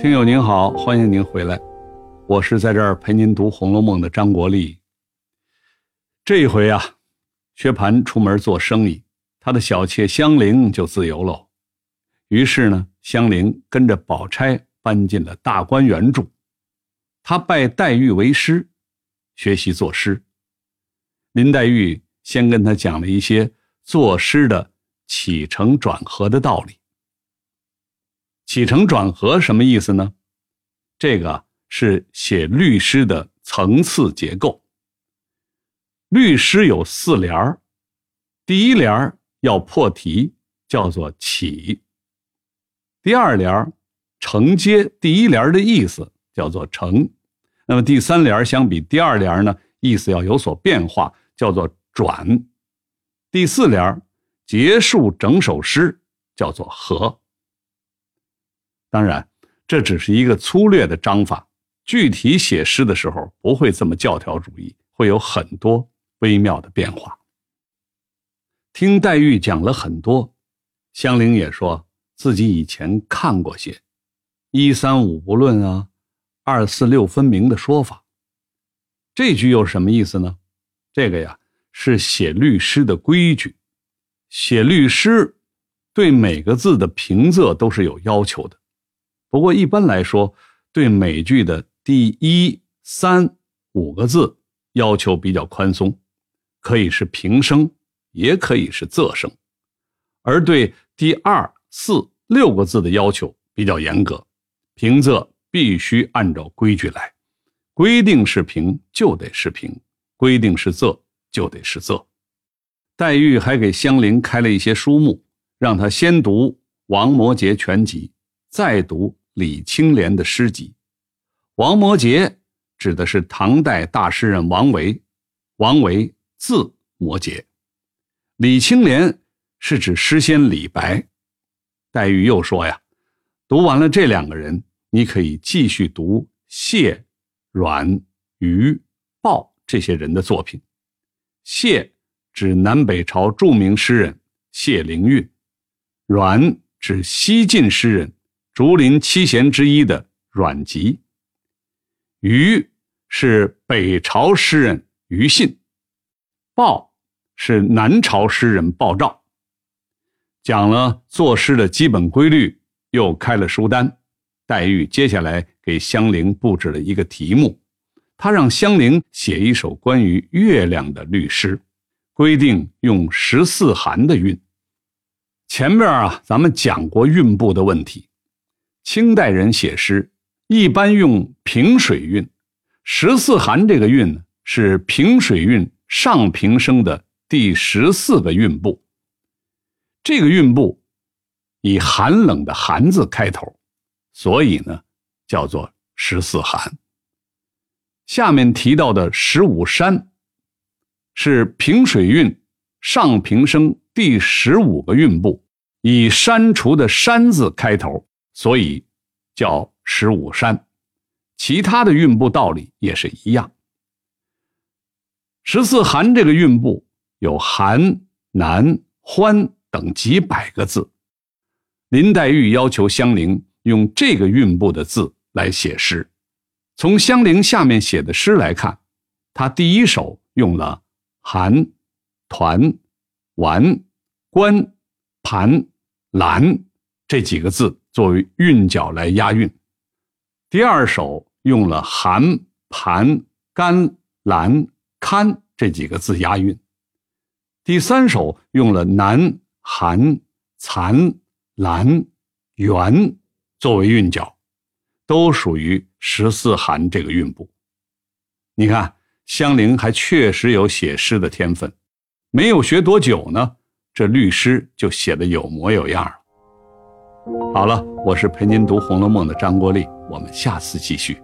听友您好，欢迎您回来，我是在这儿陪您读《红楼梦》的张国立。这一回啊，薛蟠出门做生意，他的小妾香菱就自由喽。于是呢，香菱跟着宝钗搬进了大观园住，他拜黛玉为师，学习作诗。林黛玉先跟他讲了一些作诗的起承转合的道理。起承转合什么意思呢？这个是写律诗的层次结构。律诗有四联儿，第一联儿要破题，叫做起；第二联儿承接第一联儿的意思，叫做承；那么第三联儿相比第二联儿呢，意思要有所变化，叫做转；第四联儿结束整首诗，叫做合。当然，这只是一个粗略的章法，具体写诗的时候不会这么教条主义，会有很多微妙的变化。听黛玉讲了很多，香菱也说自己以前看过些“一三五不论”啊，“二四六分明”的说法。这句又是什么意思呢？这个呀是写律诗的规矩，写律诗对每个字的平仄都是有要求的。不过一般来说，对每句的第一、三、五个字要求比较宽松，可以是平声，也可以是仄声；而对第二、四、六个字的要求比较严格，平仄必须按照规矩来，规定是平就得是平，规定是仄就得是仄。黛玉还给香菱开了一些书目，让她先读《王摩诘全集》，再读。李青莲的诗集，王摩诘指的是唐代大诗人王维，王维字摩诘。李青莲是指诗仙李白。黛玉又说呀，读完了这两个人，你可以继续读谢、阮、余、鲍这些人的作品。谢指南北朝著名诗人谢灵运，阮指西晋诗人。竹林七贤之一的阮籍，余是北朝诗人余信，鲍是南朝诗人鲍照。讲了作诗的基本规律，又开了书单。黛玉接下来给香菱布置了一个题目，他让香菱写一首关于月亮的律诗，规定用十四寒的韵。前面啊，咱们讲过韵部的问题。清代人写诗一般用平水韵，十四寒这个韵呢是平水韵上平声的第十四个韵部。这个韵部以寒冷的“寒”字开头，所以呢叫做十四寒。下面提到的十五山是平水韵上平声第十五个韵部，以删除的“删”字开头。所以叫十五山，其他的韵部道理也是一样。十四寒这个韵部有寒、难、欢等几百个字，林黛玉要求香菱用这个韵部的字来写诗。从香菱下面写的诗来看，她第一首用了寒、团、完、关、盘、兰这几个字。作为韵脚来押韵，第二首用了寒、盘、干、兰、堪这几个字押韵，第三首用了南、寒、残、兰、元作为韵脚，都属于十四寒这个韵部。你看，香菱还确实有写诗的天分，没有学多久呢，这律诗就写得有模有样了。好了，我是陪您读《红楼梦》的张国立，我们下次继续。